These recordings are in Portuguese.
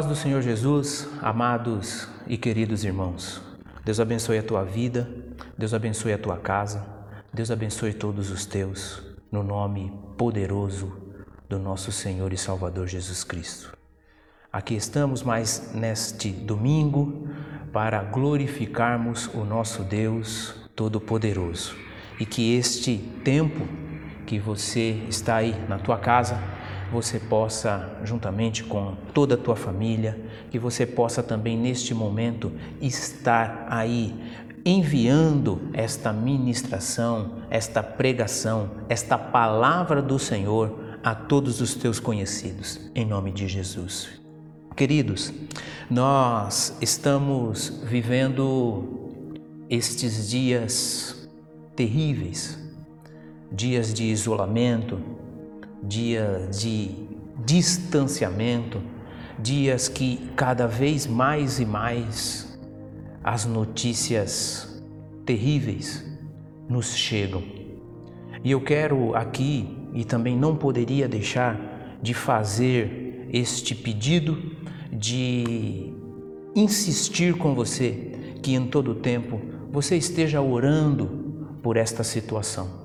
Paz do Senhor Jesus, amados e queridos irmãos. Deus abençoe a tua vida, Deus abençoe a tua casa, Deus abençoe todos os teus, no nome poderoso do nosso Senhor e Salvador Jesus Cristo. Aqui estamos mais neste domingo para glorificarmos o nosso Deus Todo-Poderoso e que este tempo que você está aí na tua casa, você possa, juntamente com toda a tua família, que você possa também neste momento estar aí enviando esta ministração, esta pregação, esta palavra do Senhor a todos os teus conhecidos, em nome de Jesus. Queridos, nós estamos vivendo estes dias terríveis, dias de isolamento, dias de distanciamento, dias que cada vez mais e mais as notícias terríveis nos chegam. E eu quero aqui, e também não poderia deixar de fazer este pedido, de insistir com você que em todo tempo você esteja orando por esta situação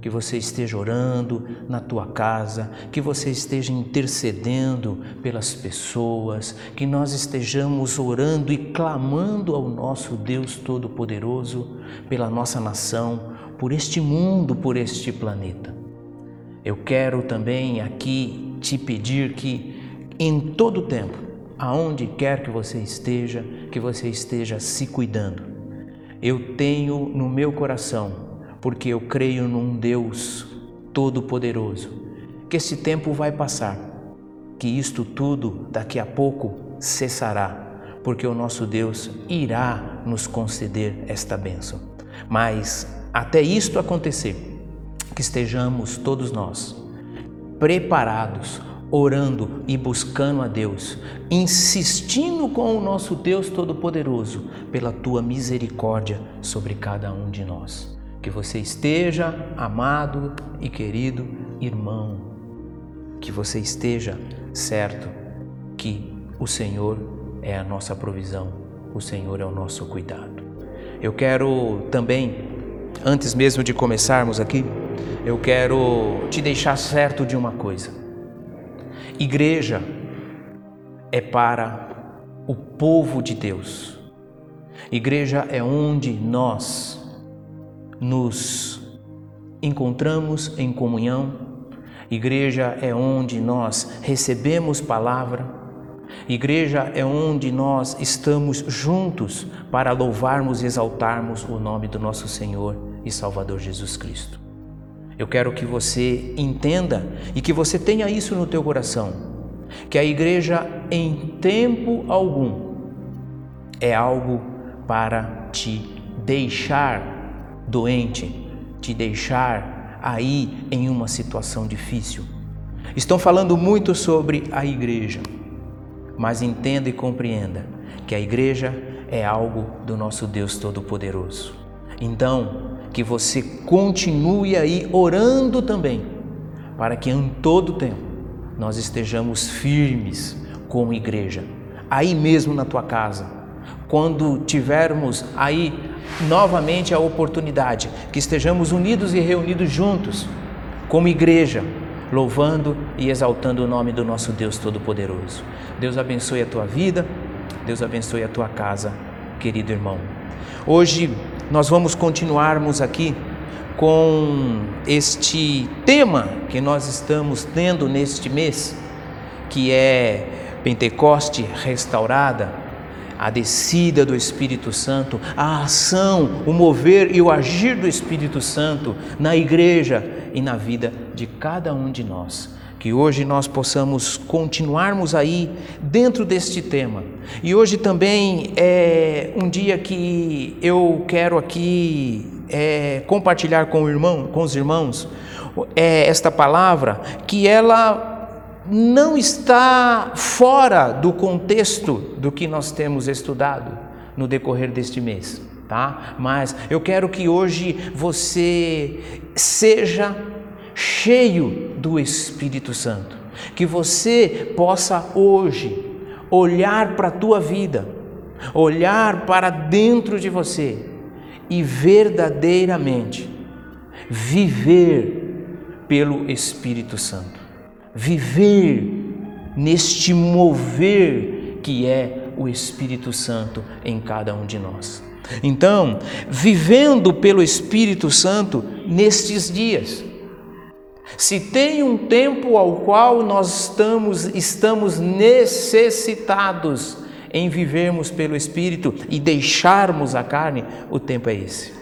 que você esteja orando na tua casa, que você esteja intercedendo pelas pessoas, que nós estejamos orando e clamando ao nosso Deus Todo-Poderoso pela nossa nação, por este mundo, por este planeta. Eu quero também aqui te pedir que em todo tempo, aonde quer que você esteja, que você esteja se cuidando. Eu tenho no meu coração porque eu creio num Deus todo-poderoso, que esse tempo vai passar, que isto tudo daqui a pouco cessará, porque o nosso Deus irá nos conceder esta bênção. Mas até isto acontecer, que estejamos todos nós preparados, orando e buscando a Deus, insistindo com o nosso Deus Todo-Poderoso pela tua misericórdia sobre cada um de nós. Que você esteja, amado e querido irmão, que você esteja certo que o Senhor é a nossa provisão, o Senhor é o nosso cuidado. Eu quero também, antes mesmo de começarmos aqui, eu quero te deixar certo de uma coisa. Igreja é para o povo de Deus. Igreja é onde nós nos encontramos em comunhão. Igreja é onde nós recebemos palavra. Igreja é onde nós estamos juntos para louvarmos e exaltarmos o nome do nosso Senhor e Salvador Jesus Cristo. Eu quero que você entenda e que você tenha isso no teu coração, que a igreja em tempo algum é algo para te deixar doente, te deixar aí em uma situação difícil. Estão falando muito sobre a igreja, mas entenda e compreenda que a igreja é algo do nosso Deus Todo-Poderoso. Então, que você continue aí orando também, para que em todo tempo nós estejamos firmes como igreja, aí mesmo na tua casa, quando tivermos aí novamente a oportunidade que estejamos unidos e reunidos juntos, como igreja, louvando e exaltando o nome do nosso Deus Todo-Poderoso. Deus abençoe a tua vida, Deus abençoe a tua casa, querido irmão. Hoje nós vamos continuarmos aqui com este tema que nós estamos tendo neste mês, que é Pentecoste restaurada, a descida do Espírito Santo, a ação, o mover e o agir do Espírito Santo na igreja e na vida de cada um de nós. Que hoje nós possamos continuarmos aí dentro deste tema. E hoje também é um dia que eu quero aqui é, compartilhar com, irmão, com os irmãos é, esta palavra, que ela não está fora do contexto do que nós temos estudado no decorrer deste mês, tá? Mas eu quero que hoje você seja cheio do Espírito Santo, que você possa hoje olhar para a tua vida, olhar para dentro de você e verdadeiramente viver pelo Espírito Santo. Viver neste mover que é o Espírito Santo em cada um de nós. Então, vivendo pelo Espírito Santo nestes dias, se tem um tempo ao qual nós estamos, estamos necessitados em vivermos pelo Espírito e deixarmos a carne, o tempo é esse.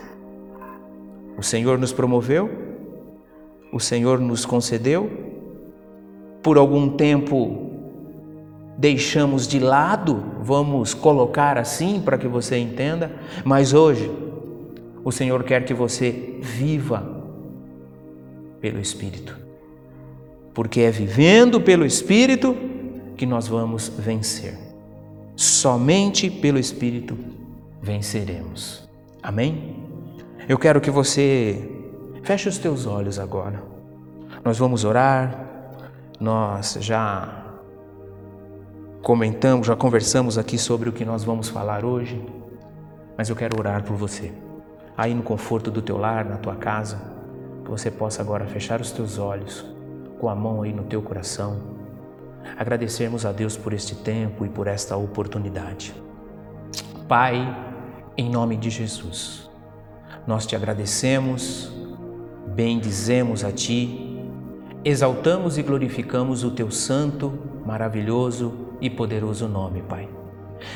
O Senhor nos promoveu, o Senhor nos concedeu, por algum tempo deixamos de lado, vamos colocar assim para que você entenda, mas hoje o Senhor quer que você viva pelo Espírito. Porque é vivendo pelo Espírito que nós vamos vencer. Somente pelo Espírito venceremos. Amém? Eu quero que você feche os teus olhos agora. Nós vamos orar. Nós já comentamos, já conversamos aqui sobre o que nós vamos falar hoje, mas eu quero orar por você. Aí no conforto do teu lar, na tua casa, que você possa agora fechar os teus olhos, com a mão aí no teu coração, agradecermos a Deus por este tempo e por esta oportunidade. Pai, em nome de Jesus, nós te agradecemos, bendizemos a Ti, exaltamos e glorificamos o Teu santo, maravilhoso e poderoso nome, Pai.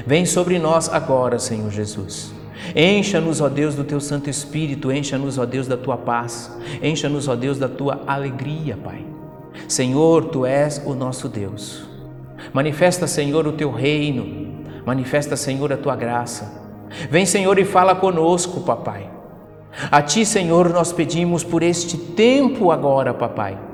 Vem sobre nós agora, Senhor Jesus. Encha-nos, ó Deus, do teu Santo Espírito, encha-nos, ó Deus, da tua paz, encha-nos, ó Deus, da tua alegria, Pai. Senhor, tu és o nosso Deus. Manifesta, Senhor, o teu reino, manifesta, Senhor, a tua graça. Vem, Senhor, e fala conosco, papai. A ti, Senhor, nós pedimos por este tempo agora, papai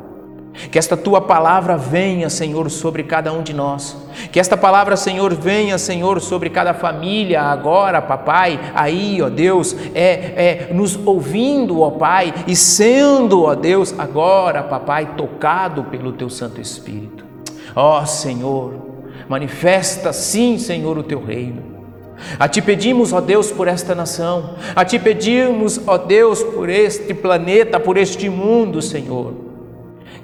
que esta tua palavra venha, Senhor, sobre cada um de nós. Que esta palavra, Senhor, venha, Senhor, sobre cada família agora, papai. Aí, ó Deus, é, é nos ouvindo, ó Pai, e sendo, ó Deus, agora, papai, tocado pelo teu Santo Espírito. Ó Senhor, manifesta sim, Senhor, o teu reino. A ti pedimos, ó Deus, por esta nação. A ti pedimos, ó Deus, por este planeta, por este mundo, Senhor.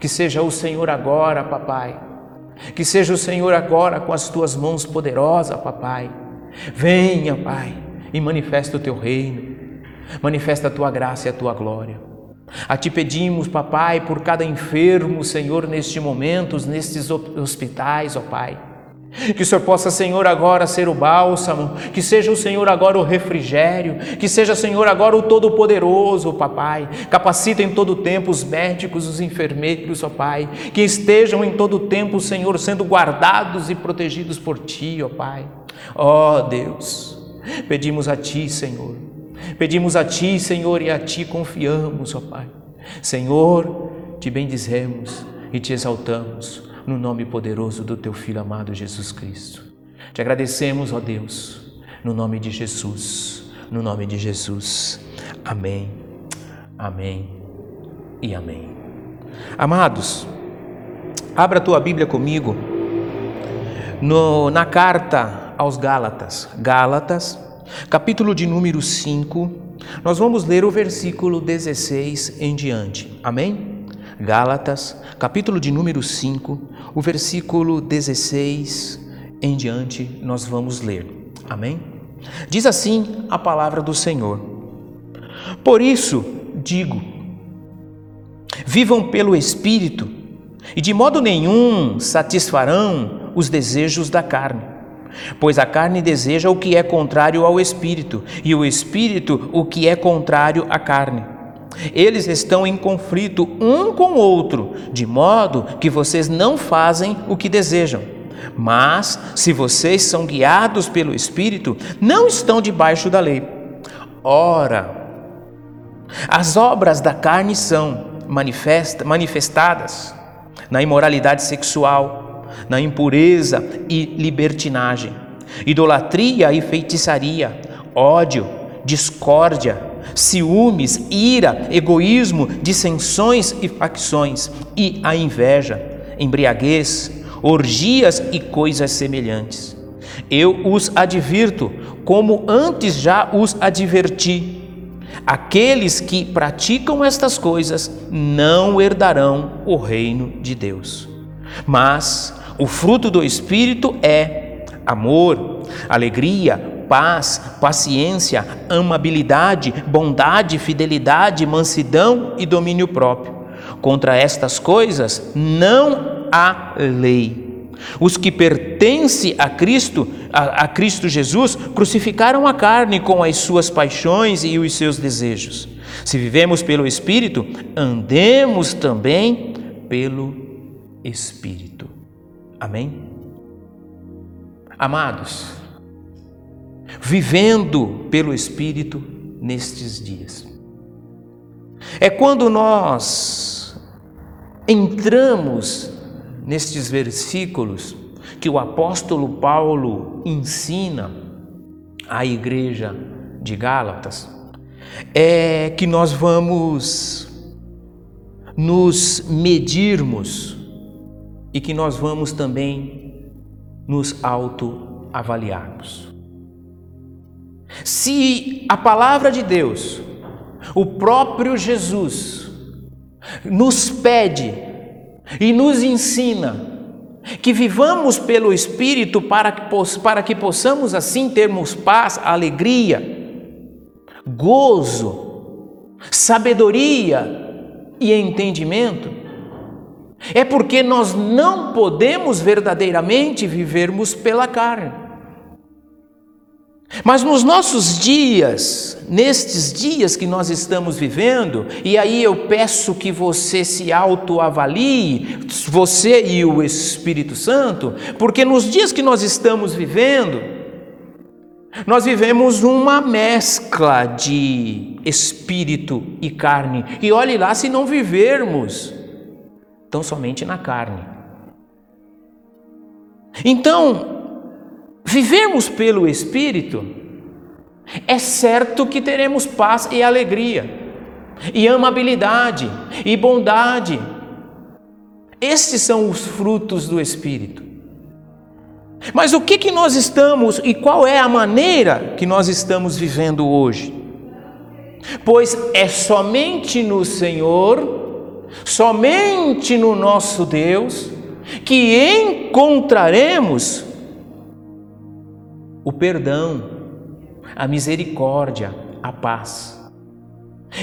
Que seja o Senhor agora, papai. Que seja o Senhor agora com as tuas mãos poderosas, papai. Venha, Pai, e manifesta o teu reino. Manifesta a tua graça e a tua glória. A ti pedimos, papai, por cada enfermo, Senhor, neste momento, nestes hospitais, ó Pai que o Senhor possa, Senhor, agora ser o bálsamo, que seja o Senhor agora o refrigério, que seja, Senhor, agora o Todo-Poderoso, Papai. Capacita em todo tempo os médicos, os enfermeiros, ó Pai, que estejam em todo tempo, Senhor, sendo guardados e protegidos por Ti, ó Pai. Ó Deus, pedimos a Ti, Senhor, pedimos a Ti, Senhor, e a Ti confiamos, ó Pai. Senhor, te bendizemos e te exaltamos no nome poderoso do teu Filho amado Jesus Cristo. Te agradecemos, ó Deus, no nome de Jesus, no nome de Jesus. Amém, amém e amém. Amados, abra tua Bíblia comigo no, na carta aos Gálatas, Gálatas, capítulo de número 5, nós vamos ler o versículo 16 em diante. Amém? Gálatas, capítulo de número 5, o versículo 16 em diante, nós vamos ler. Amém? Diz assim a palavra do Senhor: Por isso digo, vivam pelo Espírito, e de modo nenhum satisfarão os desejos da carne. Pois a carne deseja o que é contrário ao espírito, e o espírito o que é contrário à carne eles estão em conflito um com o outro, de modo que vocês não fazem o que desejam. Mas, se vocês são guiados pelo Espírito, não estão debaixo da lei. Ora, as obras da carne são manifesta, manifestadas na imoralidade sexual, na impureza e libertinagem, idolatria e feitiçaria, ódio, discórdia, ciúmes, ira, egoísmo, dissensões e facções, e a inveja, embriaguez, orgias e coisas semelhantes. Eu os advirto, como antes já os adverti. Aqueles que praticam estas coisas não herdarão o reino de Deus. Mas o fruto do Espírito é amor, alegria, paz, paciência, amabilidade, bondade, fidelidade, mansidão e domínio próprio. Contra estas coisas não há lei. Os que pertencem a Cristo, a, a, Cristo Jesus, crucificaram a carne com as suas paixões e os seus desejos. Se vivemos pelo Espírito, andemos também pelo Espírito. Amém? Amados, vivendo pelo Espírito nestes dias. É quando nós entramos nestes versículos que o apóstolo Paulo ensina à igreja de Gálatas, é que nós vamos nos medirmos e que nós vamos também nos autoavaliarmos. Se a palavra de Deus, o próprio Jesus, nos pede e nos ensina que vivamos pelo Espírito para que, para que possamos assim termos paz, alegria, gozo, sabedoria e entendimento, é porque nós não podemos verdadeiramente vivermos pela carne. Mas nos nossos dias, nestes dias que nós estamos vivendo, e aí eu peço que você se autoavalie, você e o Espírito Santo, porque nos dias que nós estamos vivendo, nós vivemos uma mescla de espírito e carne, e olhe lá se não vivermos tão somente na carne. Então, vivermos pelo Espírito, é certo que teremos paz e alegria, e amabilidade, e bondade. Estes são os frutos do Espírito. Mas o que, que nós estamos e qual é a maneira que nós estamos vivendo hoje? Pois é somente no Senhor, somente no nosso Deus, que encontraremos o perdão, a misericórdia, a paz.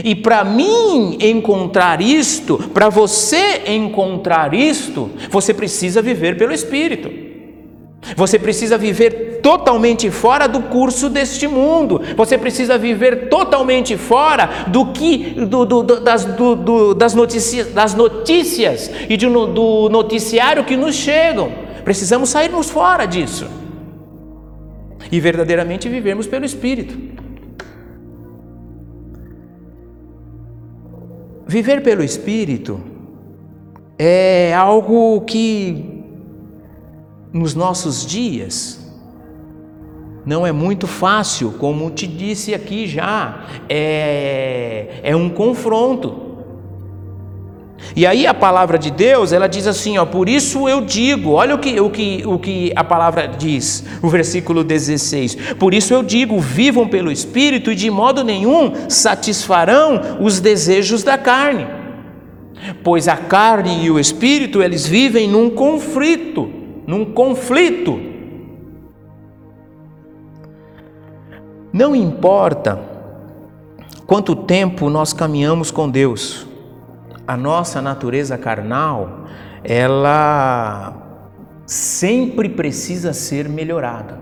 E para mim encontrar isto, para você encontrar isto, você precisa viver pelo Espírito. Você precisa viver totalmente fora do curso deste mundo. Você precisa viver totalmente fora do que do, do, das, do, das, notícias, das notícias e de, do noticiário que nos chegam. Precisamos sairmos fora disso e verdadeiramente vivermos pelo Espírito. Viver pelo Espírito é algo que nos nossos dias não é muito fácil, como te disse aqui já, é, é um confronto. E aí a palavra de Deus, ela diz assim, ó, por isso eu digo, olha o que, o que, o que a palavra diz, o versículo 16, por isso eu digo, vivam pelo Espírito e de modo nenhum satisfarão os desejos da carne, pois a carne e o Espírito, eles vivem num conflito, num conflito. Não importa quanto tempo nós caminhamos com Deus, a nossa natureza carnal, ela sempre precisa ser melhorada.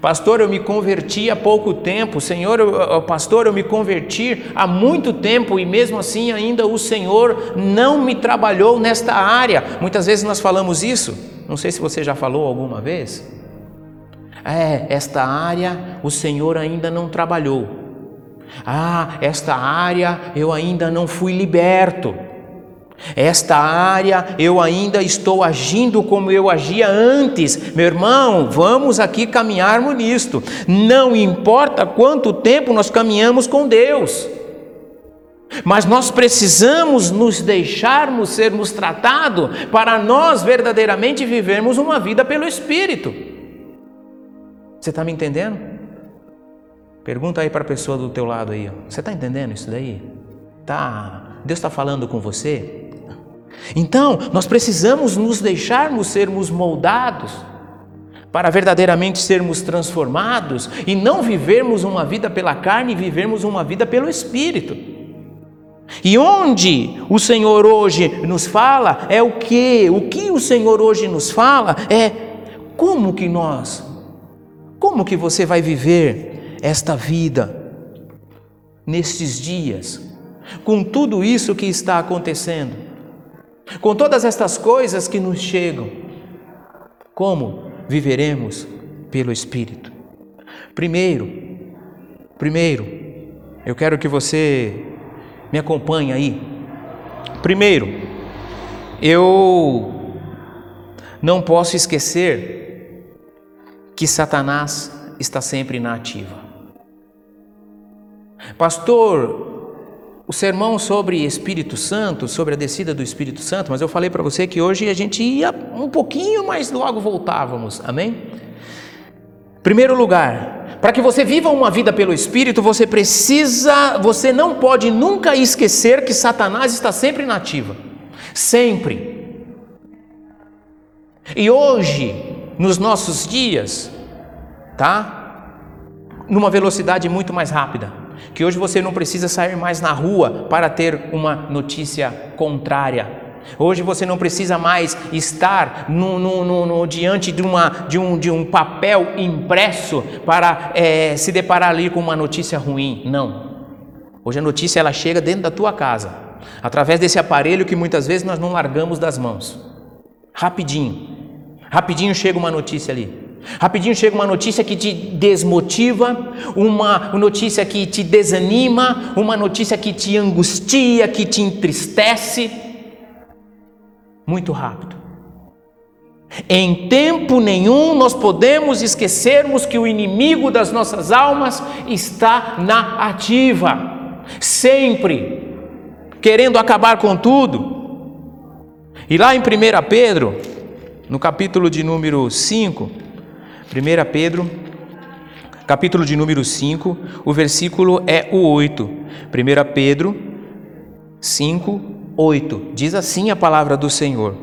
Pastor, eu me converti há pouco tempo. Senhor, eu, pastor, eu me converti há muito tempo e mesmo assim ainda o Senhor não me trabalhou nesta área. Muitas vezes nós falamos isso. Não sei se você já falou alguma vez. É, esta área o Senhor ainda não trabalhou. Ah, esta área eu ainda não fui liberto. Esta área eu ainda estou agindo como eu agia antes. Meu irmão, vamos aqui caminharmos nisto. Não importa quanto tempo nós caminhamos com Deus. Mas nós precisamos nos deixarmos sermos tratados para nós verdadeiramente vivermos uma vida pelo Espírito. Você está me entendendo? Pergunta aí para a pessoa do teu lado aí. Você está entendendo isso daí? Tá? Deus está falando com você? Então, nós precisamos nos deixarmos sermos moldados para verdadeiramente sermos transformados e não vivermos uma vida pela carne, vivermos uma vida pelo Espírito. E onde o Senhor hoje nos fala é o que? O que o Senhor hoje nos fala é como que nós, como que você vai viver esta vida nestes dias, com tudo isso que está acontecendo, com todas estas coisas que nos chegam, como viveremos pelo Espírito. Primeiro, primeiro, eu quero que você me acompanhe aí. Primeiro, eu não posso esquecer que Satanás está sempre na ativa. Pastor, o sermão sobre Espírito Santo, sobre a descida do Espírito Santo, mas eu falei para você que hoje a gente ia um pouquinho, mas logo voltávamos, amém? Primeiro lugar, para que você viva uma vida pelo Espírito, você precisa, você não pode nunca esquecer que Satanás está sempre nativa, sempre. E hoje, nos nossos dias, tá? Numa velocidade muito mais rápida que hoje você não precisa sair mais na rua para ter uma notícia contrária. Hoje você não precisa mais estar no, no, no, no diante de, uma, de, um, de um papel impresso para é, se deparar ali com uma notícia ruim. Não. Hoje a notícia ela chega dentro da tua casa, através desse aparelho que muitas vezes nós não largamos das mãos. Rapidinho. Rapidinho chega uma notícia ali. Rapidinho chega uma notícia que te desmotiva, uma notícia que te desanima, uma notícia que te angustia, que te entristece. Muito rápido. Em tempo nenhum nós podemos esquecermos que o inimigo das nossas almas está na ativa, sempre querendo acabar com tudo. E lá em 1 Pedro, no capítulo de número 5, 1 Pedro, capítulo de número 5, o versículo é o 8. 1 Pedro 5, 8. Diz assim a palavra do Senhor: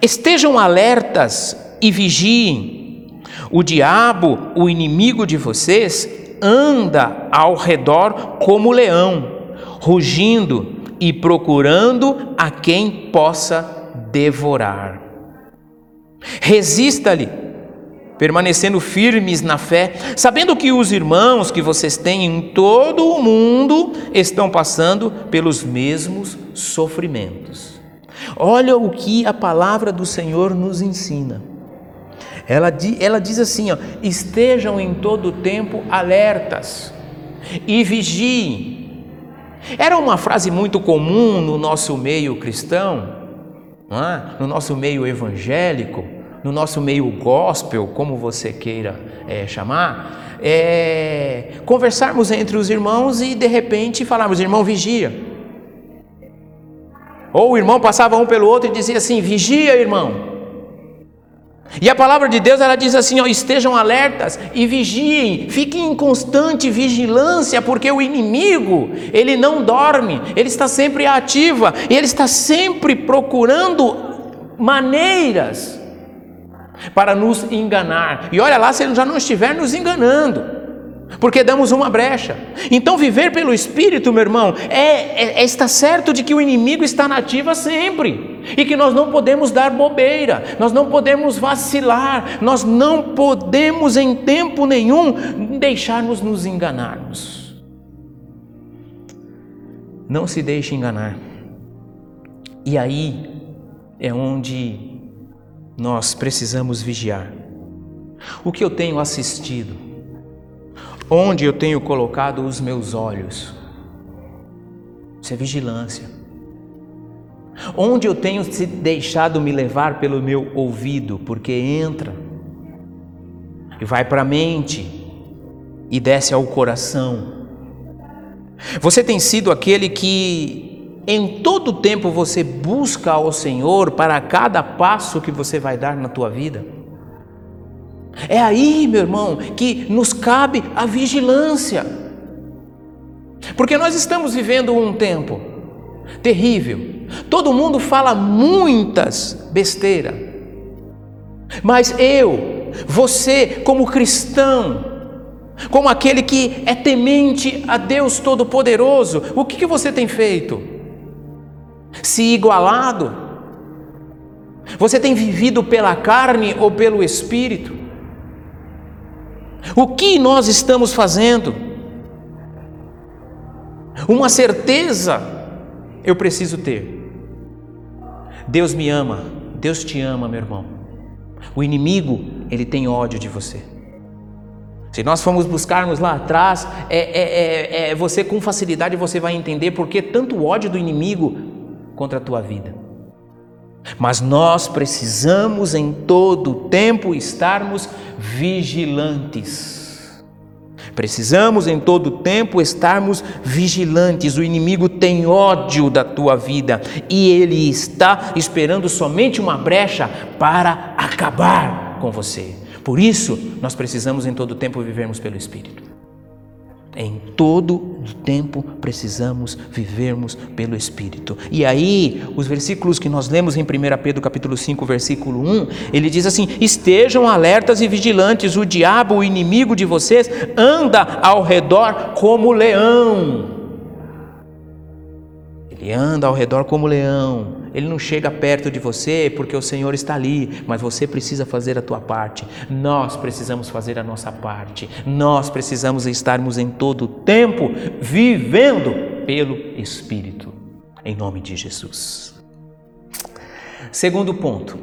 Estejam alertas e vigiem. O diabo, o inimigo de vocês, anda ao redor como leão, rugindo e procurando a quem possa devorar. Resista-lhe permanecendo firmes na fé, sabendo que os irmãos que vocês têm em todo o mundo estão passando pelos mesmos sofrimentos. Olha o que a palavra do Senhor nos ensina. Ela, ela diz assim: ó, estejam em todo tempo alertas e vigiem. Era uma frase muito comum no nosso meio cristão, é? no nosso meio evangélico no nosso meio gospel, como você queira é, chamar, é, conversarmos entre os irmãos e de repente falarmos, irmão, vigia. Ou o irmão passava um pelo outro e dizia assim: vigia, irmão. E a palavra de Deus ela diz assim: ó, estejam alertas e vigiem, fiquem em constante vigilância, porque o inimigo ele não dorme, ele está sempre ativa, ele está sempre procurando maneiras para nos enganar. E olha lá se ele já não estiver nos enganando. Porque damos uma brecha. Então, viver pelo Espírito, meu irmão, é, é, é estar certo de que o inimigo está nativa sempre e que nós não podemos dar bobeira, nós não podemos vacilar, nós não podemos em tempo nenhum deixar-nos nos enganarmos. Não se deixe enganar. E aí é onde nós precisamos vigiar. O que eu tenho assistido? Onde eu tenho colocado os meus olhos? Isso é vigilância. Onde eu tenho se deixado me levar pelo meu ouvido, porque entra e vai para a mente e desce ao coração. Você tem sido aquele que em todo tempo você busca ao Senhor para cada passo que você vai dar na tua vida? É aí, meu irmão, que nos cabe a vigilância. Porque nós estamos vivendo um tempo terrível. Todo mundo fala muitas besteiras. Mas eu, você, como cristão, como aquele que é temente a Deus Todo-Poderoso, o que, que você tem feito? Se igualado? Você tem vivido pela carne ou pelo espírito? O que nós estamos fazendo? Uma certeza eu preciso ter. Deus me ama, Deus te ama, meu irmão. O inimigo, ele tem ódio de você. Se nós formos buscarmos lá atrás, é, é, é, é, você com facilidade você vai entender por que tanto ódio do inimigo contra a tua vida. Mas nós precisamos em todo tempo estarmos vigilantes. Precisamos em todo tempo estarmos vigilantes. O inimigo tem ódio da tua vida e ele está esperando somente uma brecha para acabar com você. Por isso, nós precisamos em todo tempo vivermos pelo Espírito. Em todo o tempo precisamos vivermos pelo Espírito. E aí, os versículos que nós lemos em 1 Pedro capítulo 5, versículo 1, ele diz assim: "Estejam alertas e vigilantes, o diabo, o inimigo de vocês, anda ao redor como leão, ele anda ao redor como leão. Ele não chega perto de você porque o Senhor está ali, mas você precisa fazer a tua parte. Nós precisamos fazer a nossa parte. Nós precisamos estarmos em todo o tempo vivendo pelo Espírito, em nome de Jesus. Segundo ponto.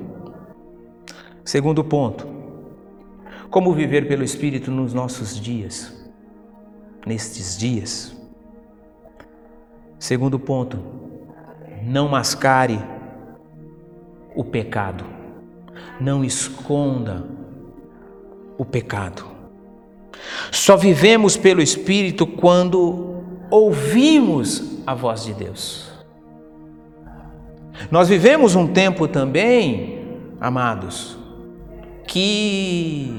Segundo ponto. Como viver pelo Espírito nos nossos dias? Nestes dias. Segundo ponto, não mascare o pecado, não esconda o pecado. Só vivemos pelo Espírito quando ouvimos a voz de Deus. Nós vivemos um tempo também, amados, que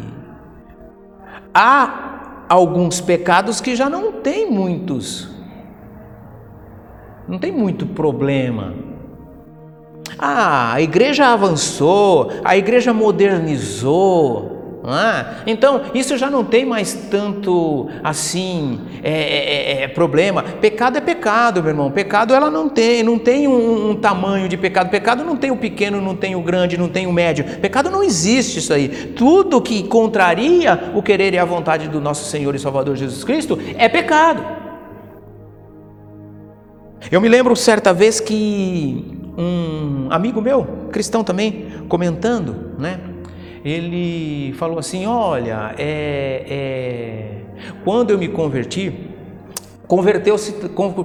há alguns pecados que já não tem muitos não tem muito problema. Ah, a igreja avançou, a igreja modernizou. Ah, então, isso já não tem mais tanto assim é, é, é, é, problema. Pecado é pecado, meu irmão. Pecado ela não tem, não tem um, um, tamanho de pecado. Pecado não tem o pequeno, não tem o grande, não tem o médio. Pecado não existe isso aí. Tudo que contraria o querer e a vontade do nosso Senhor e Salvador Jesus Cristo é pecado. Eu me lembro certa vez que um amigo meu, cristão também, comentando, né? Ele falou assim: Olha, é, é, quando eu me converti, converteu -se,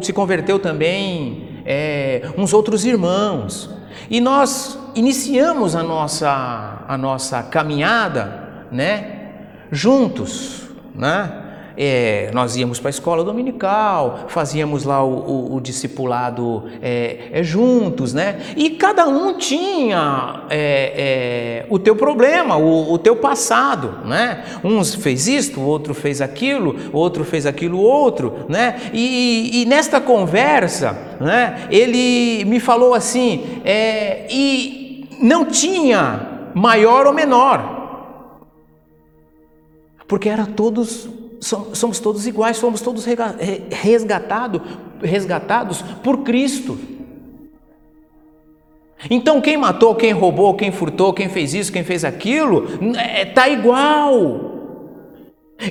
se converteu também é, uns outros irmãos. E nós iniciamos a nossa, a nossa caminhada, né? Juntos, né? É, nós íamos para a escola dominical, fazíamos lá o, o, o discipulado é, é, juntos, né? E cada um tinha é, é, o teu problema, o, o, teu passado, né? Uns fez isto, outro fez aquilo, outro fez aquilo outro, né? E, e nesta conversa, né? Ele me falou assim, é, e não tinha maior ou menor, porque era todos somos todos iguais, somos todos resgatado, resgatados por Cristo. Então, quem matou, quem roubou, quem furtou, quem fez isso, quem fez aquilo, está é, igual.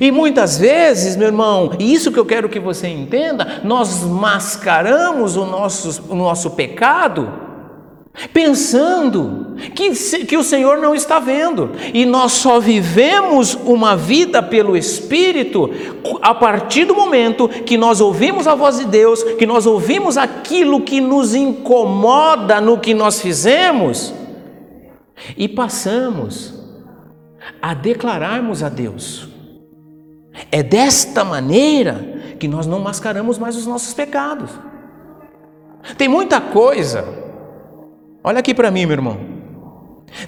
E muitas vezes, meu irmão, e isso que eu quero que você entenda, nós mascaramos o nosso, o nosso pecado pensando que, que o Senhor não está vendo, e nós só vivemos uma vida pelo Espírito a partir do momento que nós ouvimos a voz de Deus, que nós ouvimos aquilo que nos incomoda no que nós fizemos e passamos a declararmos a Deus. É desta maneira que nós não mascaramos mais os nossos pecados. Tem muita coisa. Olha aqui para mim, meu irmão.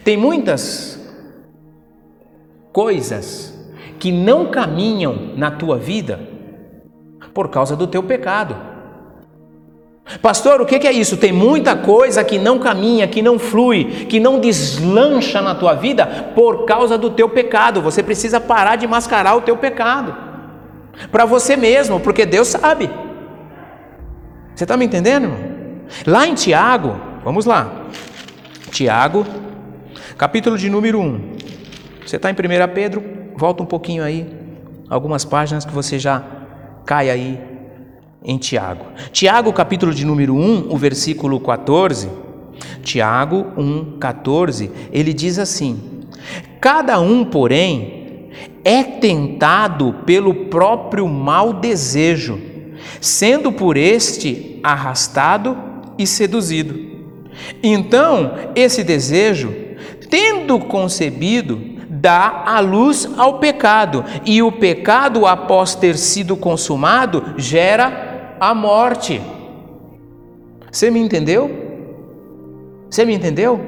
Tem muitas coisas que não caminham na tua vida por causa do teu pecado. Pastor, o que é isso? Tem muita coisa que não caminha, que não flui, que não deslancha na tua vida por causa do teu pecado. Você precisa parar de mascarar o teu pecado para você mesmo, porque Deus sabe. Você está me entendendo? Lá em Tiago, vamos lá. Tiago, capítulo de número 1. Você está em 1 Pedro, volta um pouquinho aí, algumas páginas que você já cai aí em Tiago. Tiago, capítulo de número 1, o versículo 14. Tiago 1, 14, ele diz assim: Cada um, porém, é tentado pelo próprio mau desejo, sendo por este arrastado e seduzido. Então, esse desejo, tendo concebido, dá a luz ao pecado, e o pecado, após ter sido consumado, gera a morte. Você me entendeu? Você me entendeu?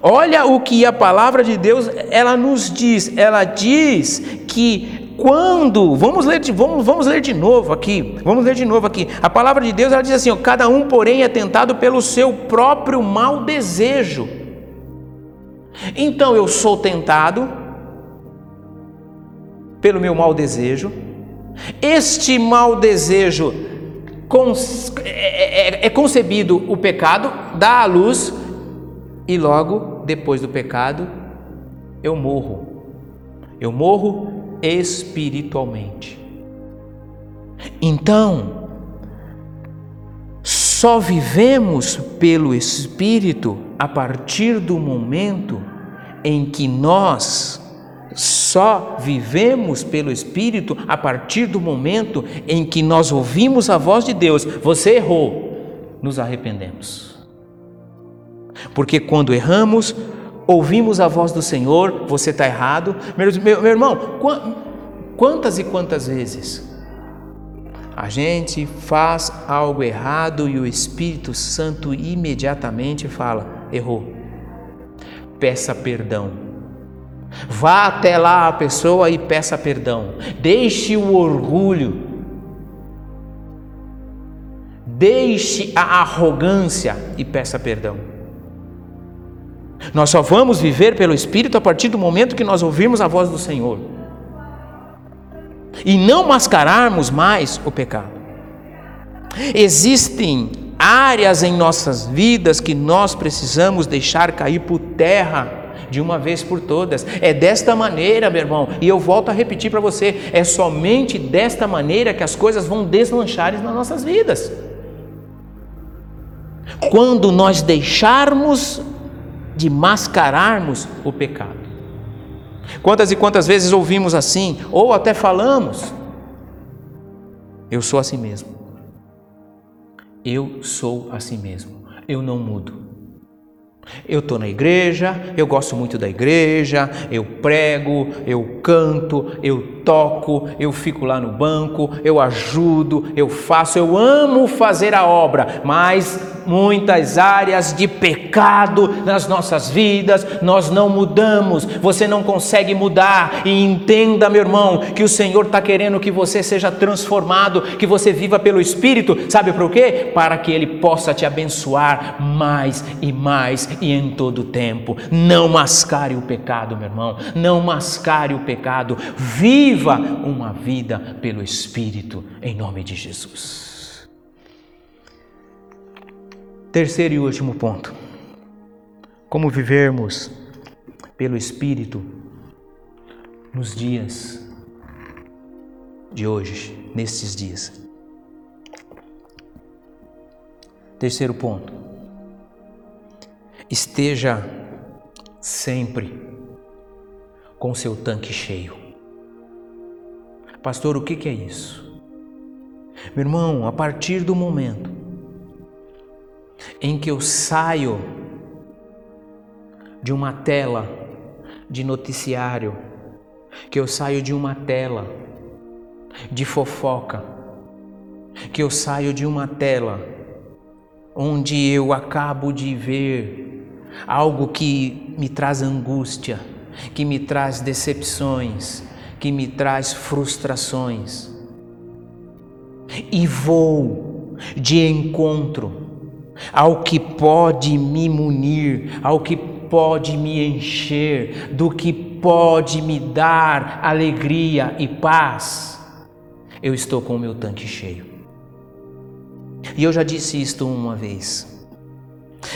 Olha o que a palavra de Deus ela nos diz. Ela diz que quando vamos ler de, vamos, vamos ler de novo aqui. Vamos ler de novo aqui. A palavra de Deus ela diz assim: ó, cada um porém é tentado pelo seu próprio mau desejo. Então eu sou tentado pelo meu mau desejo, este mau desejo é, é, é, é concebido o pecado, dá a luz, e logo depois do pecado eu morro. Eu morro espiritualmente. Então, só vivemos pelo Espírito a partir do momento em que nós só vivemos pelo Espírito a partir do momento em que nós ouvimos a voz de Deus. Você errou, nos arrependemos. Porque quando erramos, ouvimos a voz do Senhor, você está errado. Meu, meu, meu irmão, quantas e quantas vezes a gente faz algo errado e o Espírito Santo imediatamente fala: errou. Peça perdão. Vá até lá a pessoa e peça perdão. Deixe o orgulho. Deixe a arrogância e peça perdão. Nós só vamos viver pelo Espírito a partir do momento que nós ouvirmos a voz do Senhor e não mascararmos mais o pecado. Existem áreas em nossas vidas que nós precisamos deixar cair por terra de uma vez por todas. É desta maneira, meu irmão, e eu volto a repetir para você: é somente desta maneira que as coisas vão deslanchar nas nossas vidas. Quando nós deixarmos de mascararmos o pecado. Quantas e quantas vezes ouvimos assim, ou até falamos: Eu sou assim mesmo. Eu sou assim mesmo. Eu não mudo. Eu estou na igreja, eu gosto muito da igreja, eu prego, eu canto, eu toco, eu fico lá no banco, eu ajudo, eu faço, eu amo fazer a obra, mas muitas áreas de pecado nas nossas vidas, nós não mudamos, você não consegue mudar. E entenda, meu irmão, que o Senhor está querendo que você seja transformado, que você viva pelo Espírito, sabe por quê? Para que Ele possa te abençoar mais e mais e em todo tempo. Não mascare o pecado, meu irmão, não mascare o pecado, viva uma vida pelo Espírito, em nome de Jesus. Terceiro e último ponto: como vivermos pelo Espírito nos dias de hoje, nestes dias. Terceiro ponto: esteja sempre com seu tanque cheio. Pastor, o que é isso? Meu irmão, a partir do momento em que eu saio de uma tela de noticiário, que eu saio de uma tela de fofoca, que eu saio de uma tela onde eu acabo de ver algo que me traz angústia, que me traz decepções, que me traz frustrações, e vou de encontro ao que pode me munir, ao que pode me encher, do que pode me dar alegria e paz, eu estou com o meu tanque cheio. E eu já disse isto uma vez.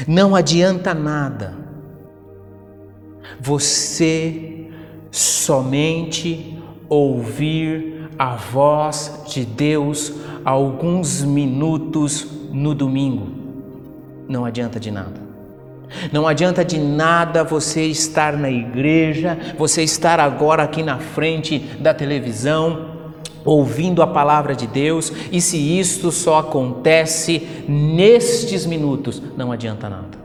Não adianta nada você somente ouvir a voz de Deus alguns minutos no domingo. Não adianta de nada. Não adianta de nada você estar na igreja, você estar agora aqui na frente da televisão, ouvindo a palavra de Deus, e se isto só acontece nestes minutos, não adianta nada.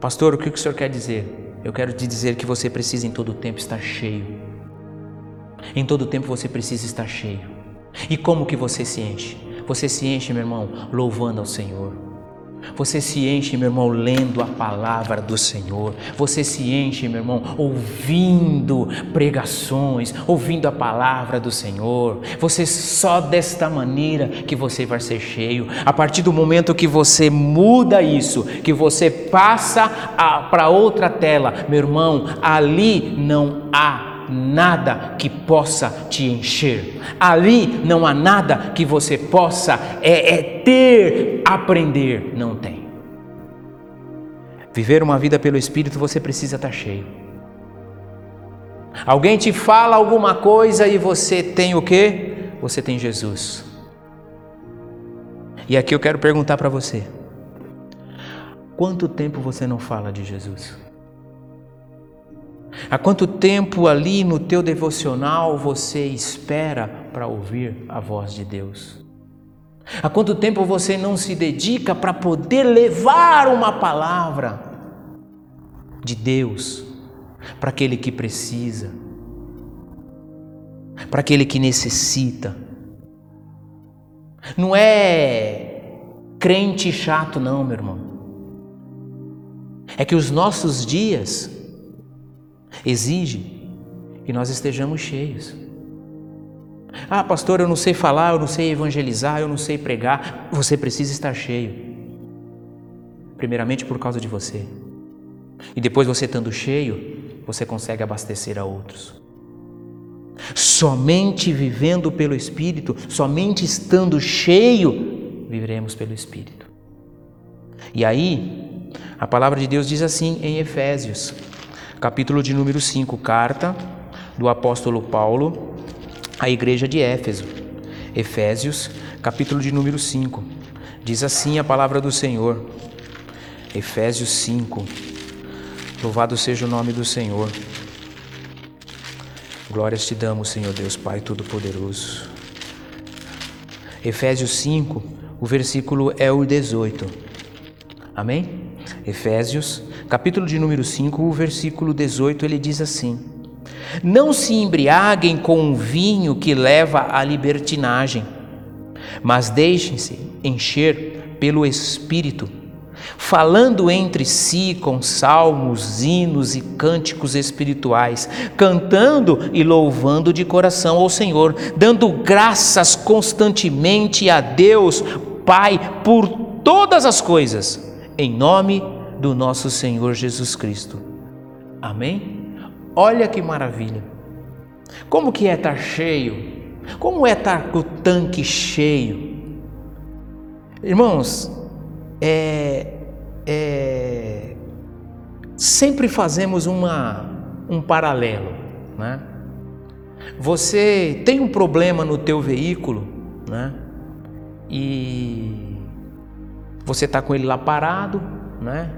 Pastor, o que o senhor quer dizer? Eu quero te dizer que você precisa em todo tempo estar cheio. Em todo tempo você precisa estar cheio. E como que você se enche? Você se enche, meu irmão, louvando ao Senhor você se enche, meu irmão, lendo a palavra do Senhor. Você se enche, meu irmão, ouvindo pregações, ouvindo a palavra do Senhor. Você só desta maneira que você vai ser cheio. A partir do momento que você muda isso, que você passa para outra tela, meu irmão, ali não há nada que possa te encher. Ali não há nada que você possa é, é ter, aprender. Não tem. Viver uma vida pelo Espírito, você precisa estar cheio. Alguém te fala alguma coisa e você tem o que? Você tem Jesus. E aqui eu quero perguntar para você: quanto tempo você não fala de Jesus? Há quanto tempo ali no teu devocional você espera para ouvir a voz de Deus? Há quanto tempo você não se dedica para poder levar uma palavra de Deus para aquele que precisa, para aquele que necessita? Não é crente chato, não, meu irmão. É que os nossos dias exige que nós estejamos cheios. Ah, pastor, eu não sei falar, eu não sei evangelizar, eu não sei pregar. Você precisa estar cheio. Primeiramente por causa de você. E depois você estando cheio, você consegue abastecer a outros. Somente vivendo pelo Espírito, somente estando cheio, viveremos pelo Espírito. E aí, a palavra de Deus diz assim em Efésios capítulo de número 5, carta do apóstolo Paulo à igreja de Éfeso. Efésios, capítulo de número 5. Diz assim a palavra do Senhor. Efésios 5. Louvado seja o nome do Senhor. Glórias te damos, Senhor Deus Pai Todo-Poderoso. Efésios 5, o versículo é o 18. Amém? Efésios capítulo de número 5, o versículo 18, ele diz assim: Não se embriaguem com o vinho que leva à libertinagem, mas deixem-se encher pelo Espírito, falando entre si com salmos, hinos e cânticos espirituais, cantando e louvando de coração ao Senhor, dando graças constantemente a Deus, Pai, por todas as coisas, em nome de do nosso Senhor Jesus Cristo. Amém? Olha que maravilha. Como que é estar cheio? Como é estar com o tanque cheio? Irmãos, é, é, sempre fazemos uma, um paralelo, né? Você tem um problema no teu veículo, né? E você está com ele lá parado, né?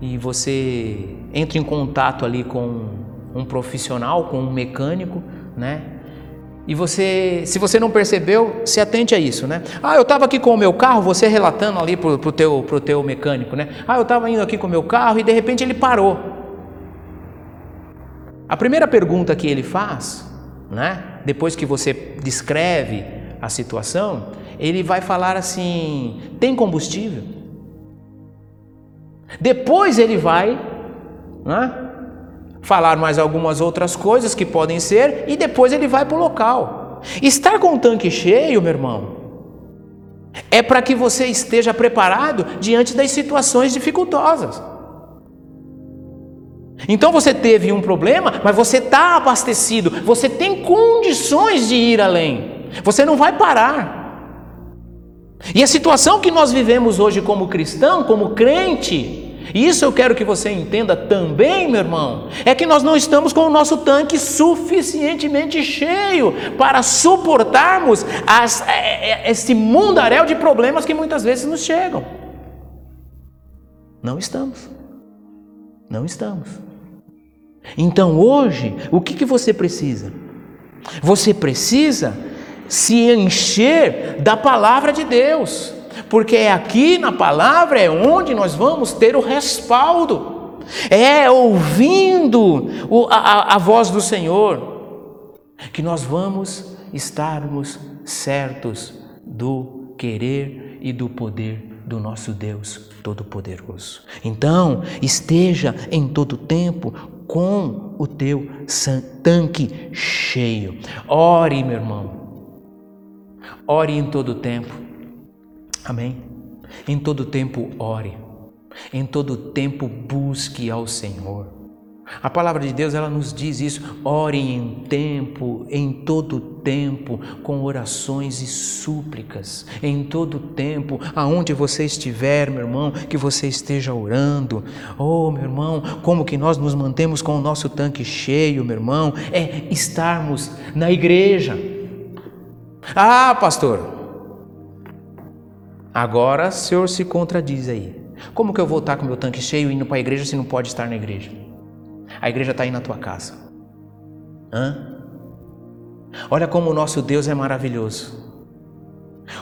E você entra em contato ali com um profissional, com um mecânico, né? E você, se você não percebeu, se atente a isso, né? Ah, eu estava aqui com o meu carro, você relatando ali para o teu, pro teu mecânico, né? Ah, eu estava indo aqui com o meu carro e de repente ele parou. A primeira pergunta que ele faz, né? Depois que você descreve a situação, ele vai falar assim: tem combustível? Depois ele vai né, falar mais algumas outras coisas que podem ser, e depois ele vai para o local. Estar com o tanque cheio, meu irmão, é para que você esteja preparado diante das situações dificultosas. Então você teve um problema, mas você está abastecido, você tem condições de ir além, você não vai parar. E a situação que nós vivemos hoje como cristão, como crente, e isso eu quero que você entenda também, meu irmão, é que nós não estamos com o nosso tanque suficientemente cheio para suportarmos as, é, é, esse mundaréu de problemas que muitas vezes nos chegam. Não estamos. Não estamos. Então hoje, o que, que você precisa? Você precisa se encher da palavra de Deus, porque é aqui na palavra é onde nós vamos ter o respaldo, é ouvindo a, a voz do Senhor, que nós vamos estarmos certos do querer e do poder do nosso Deus Todo-Poderoso. Então, esteja em todo tempo com o teu tanque cheio. Ore, meu irmão. Ore em todo tempo. Amém? Em todo tempo, ore. Em todo tempo, busque ao Senhor. A palavra de Deus ela nos diz isso: orem em tempo, em todo tempo, com orações e súplicas, em todo tempo, aonde você estiver, meu irmão, que você esteja orando. Oh, meu irmão, como que nós nos mantemos com o nosso tanque cheio, meu irmão? É estarmos na igreja. Ah, pastor, agora o senhor se contradiz aí. Como que eu vou estar com meu tanque cheio indo para a igreja se não pode estar na igreja? A igreja está aí na tua casa. Hã? Olha como o nosso Deus é maravilhoso.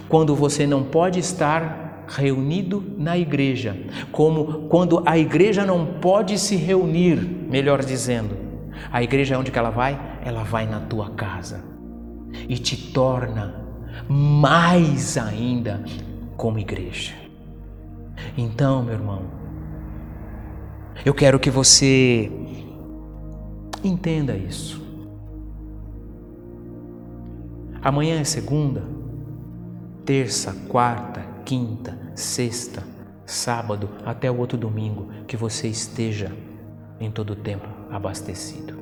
Quando você não pode estar reunido na igreja, como quando a igreja não pode se reunir, melhor dizendo, a igreja é onde que ela vai? Ela vai na tua casa e te torna mais ainda como igreja. Então, meu irmão, eu quero que você Entenda isso. Amanhã é segunda, terça, quarta, quinta, sexta, sábado, até o outro domingo, que você esteja em todo tempo abastecido.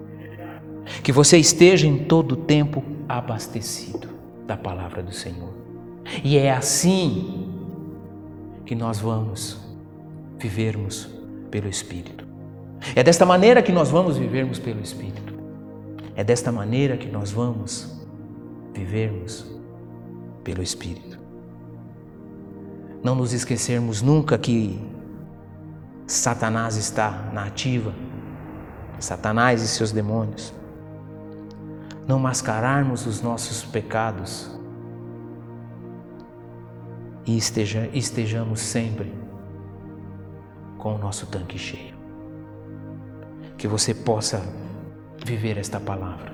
Que você esteja em todo tempo abastecido da palavra do Senhor. E é assim que nós vamos vivermos pelo Espírito. É desta maneira que nós vamos vivermos pelo Espírito. É desta maneira que nós vamos vivermos pelo Espírito. Não nos esquecermos nunca que Satanás está na ativa, Satanás e seus demônios. Não mascararmos os nossos pecados e esteja, estejamos sempre com o nosso tanque cheio. Que você possa viver esta palavra,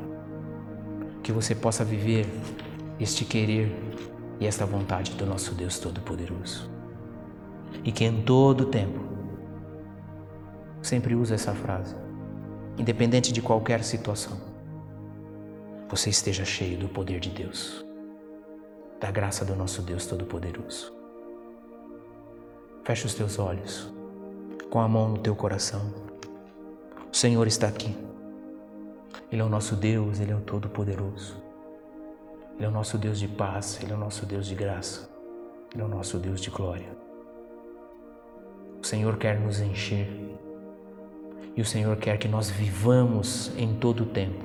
que você possa viver este querer e esta vontade do nosso Deus Todo-Poderoso. E que em todo tempo, sempre use essa frase, independente de qualquer situação, você esteja cheio do poder de Deus, da graça do nosso Deus Todo-Poderoso. Feche os teus olhos, com a mão no teu coração. O Senhor está aqui. Ele é o nosso Deus, Ele é o Todo-Poderoso. Ele é o nosso Deus de paz, Ele é o nosso Deus de graça, Ele é o nosso Deus de glória. O Senhor quer nos encher e o Senhor quer que nós vivamos em todo o tempo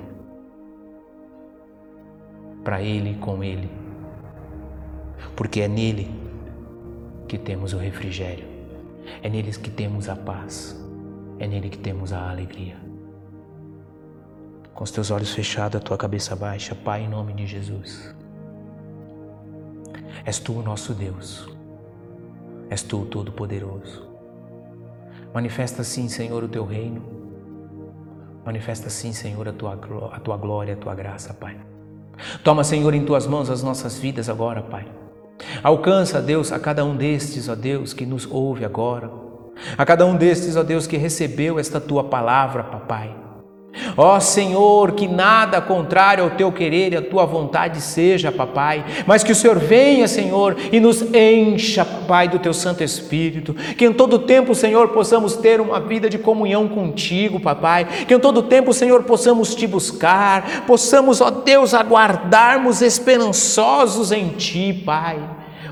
para Ele e com Ele, porque é nele que temos o refrigério, é nele que temos a paz. É nele que temos a alegria. Com os teus olhos fechados, a tua cabeça baixa, Pai, em nome de Jesus. És tu o nosso Deus. És tu o Todo-Poderoso. Manifesta sim, Senhor, o teu reino. Manifesta sim, Senhor, a tua, a tua glória, a tua graça, Pai. Toma, Senhor, em tuas mãos as nossas vidas agora, Pai. Alcança, Deus, a cada um destes, ó Deus, que nos ouve agora. A cada um destes, ó Deus, que recebeu esta tua palavra, papai. Ó Senhor, que nada contrário ao teu querer e à tua vontade seja, papai, mas que o Senhor venha, Senhor, e nos encha, papai, do teu Santo Espírito. Que em todo tempo, Senhor, possamos ter uma vida de comunhão contigo, papai. Que em todo tempo, Senhor, possamos te buscar, possamos, ó Deus, aguardarmos esperançosos em ti, Pai,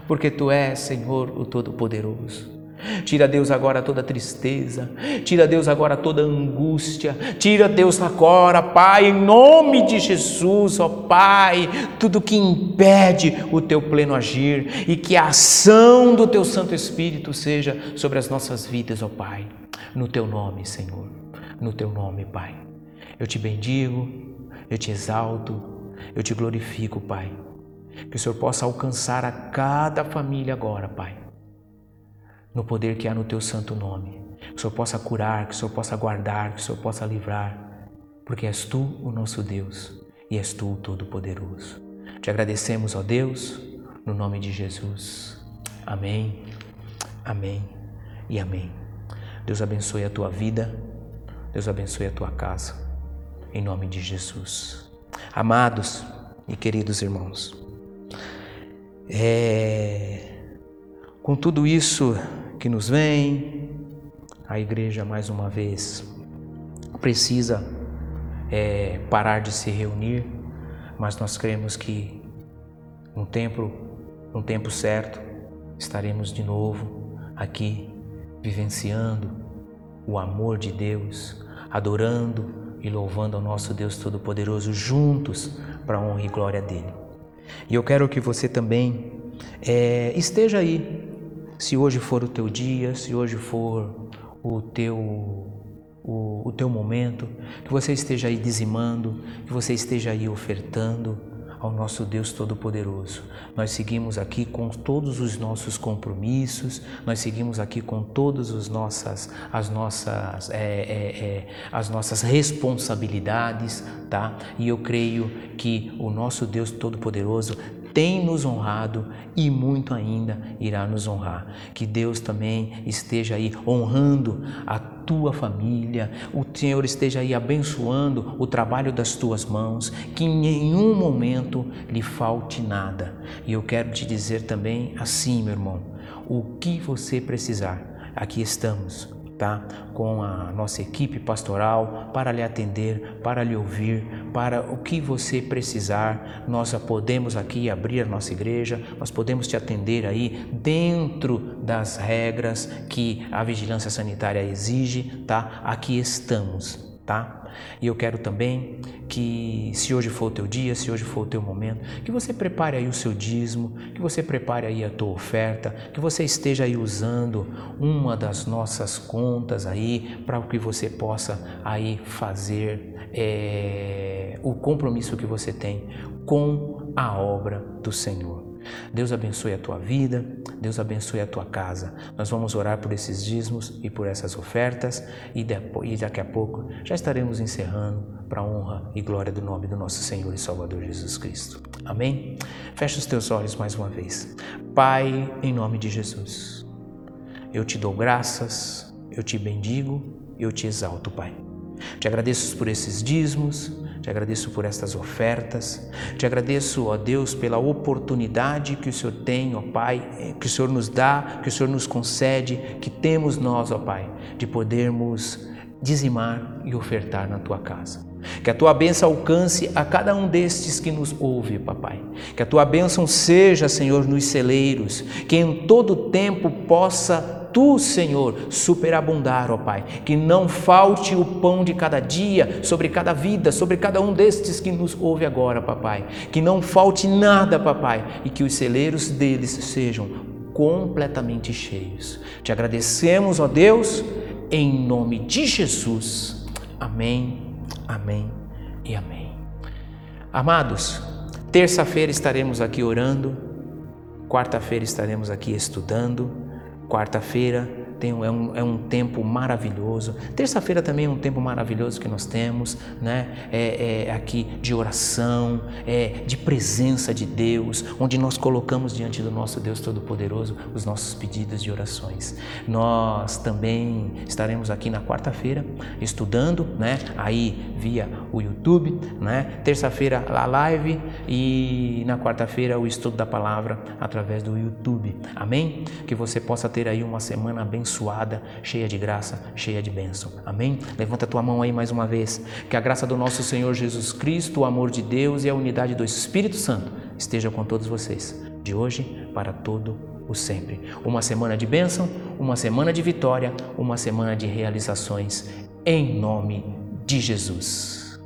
porque tu és, Senhor, o Todo-Poderoso. Tira Deus agora toda tristeza, tira Deus agora toda angústia, tira Deus agora, Pai, em nome de Jesus, ó Pai, tudo que impede o teu pleno agir e que a ação do teu Santo Espírito seja sobre as nossas vidas, ó Pai, no teu nome, Senhor, no teu nome, Pai. Eu te bendigo, eu te exalto, eu te glorifico, Pai. Que o Senhor possa alcançar a cada família agora, Pai no poder que há no teu santo nome. Que o Senhor possa curar, que o Senhor possa guardar, que o Senhor possa livrar, porque és tu o nosso Deus e és tu o Todo-Poderoso. Te agradecemos, ó Deus, no nome de Jesus. Amém, amém e amém. Deus abençoe a tua vida, Deus abençoe a tua casa, em nome de Jesus. Amados e queridos irmãos, é com tudo isso que nos vem, a igreja mais uma vez precisa é, parar de se reunir, mas nós cremos que no tempo, no tempo certo, estaremos de novo aqui vivenciando o amor de Deus, adorando e louvando ao nosso Deus Todo-Poderoso juntos para a honra e glória dele. E eu quero que você também é, esteja aí. Se hoje for o teu dia, se hoje for o teu o, o teu momento, que você esteja aí dizimando, que você esteja aí ofertando ao nosso Deus Todo-Poderoso. Nós seguimos aqui com todos os nossos compromissos, nós seguimos aqui com todas as nossas, as nossas, é, é, é, as nossas responsabilidades, tá? E eu creio que o nosso Deus Todo-Poderoso tem nos honrado e muito ainda irá nos honrar. Que Deus também esteja aí honrando a tua família, o Senhor esteja aí abençoando o trabalho das tuas mãos, que em nenhum momento lhe falte nada. E eu quero te dizer também assim, meu irmão, o que você precisar, aqui estamos tá? com a nossa equipe pastoral para lhe atender, para lhe ouvir, para o que você precisar. Nós podemos aqui abrir a nossa igreja, nós podemos te atender aí dentro das regras que a vigilância sanitária exige, tá? Aqui estamos tá? E eu quero também que, se hoje for o teu dia, se hoje for o teu momento, que você prepare aí o seu dízimo, que você prepare aí a tua oferta, que você esteja aí usando uma das nossas contas aí para que você possa aí fazer é, o compromisso que você tem com a obra do Senhor. Deus abençoe a tua vida, Deus abençoe a tua casa. Nós vamos orar por esses dízimos e por essas ofertas e, depois, e daqui a pouco já estaremos encerrando para a honra e glória do nome do nosso Senhor e Salvador Jesus Cristo. Amém? Fecha os teus olhos mais uma vez. Pai, em nome de Jesus, eu te dou graças, eu te bendigo, eu te exalto, Pai. Te agradeço por esses dízimos, te agradeço por estas ofertas. Te agradeço, ó Deus, pela oportunidade que o Senhor tem, ó Pai, eh, que o Senhor nos dá, que o Senhor nos concede, que temos nós, ó Pai, de podermos dizimar e ofertar na tua casa. Que a tua bênção alcance a cada um destes que nos ouve, papai. Que a tua bênção seja, Senhor, nos celeiros, que em todo tempo possa tu, Senhor, superabundar, ó Pai. Que não falte o pão de cada dia sobre cada vida, sobre cada um destes que nos ouve agora, papai. Que não falte nada, papai, e que os celeiros deles sejam completamente cheios. Te agradecemos, ó Deus, em nome de Jesus. Amém, amém e amém. Amados, terça-feira estaremos aqui orando, quarta-feira estaremos aqui estudando. Quarta-feira tem, é, um, é um tempo maravilhoso. Terça-feira também é um tempo maravilhoso que nós temos, né? É, é aqui de oração, é de presença de Deus, onde nós colocamos diante do nosso Deus Todo-Poderoso os nossos pedidos de orações. Nós também estaremos aqui na quarta-feira estudando, né? Aí via o YouTube, né? Terça-feira a live e na quarta-feira o estudo da palavra através do YouTube. Amém? Que você possa ter aí uma semana abençoada, cheia de graça, cheia de bênção. Amém? Levanta tua mão aí mais uma vez. Que a graça do nosso Senhor Jesus Cristo, o amor de Deus e a unidade do Espírito Santo esteja com todos vocês, de hoje para todo o sempre. Uma semana de bênção, uma semana de vitória, uma semana de realizações em nome de Jesus.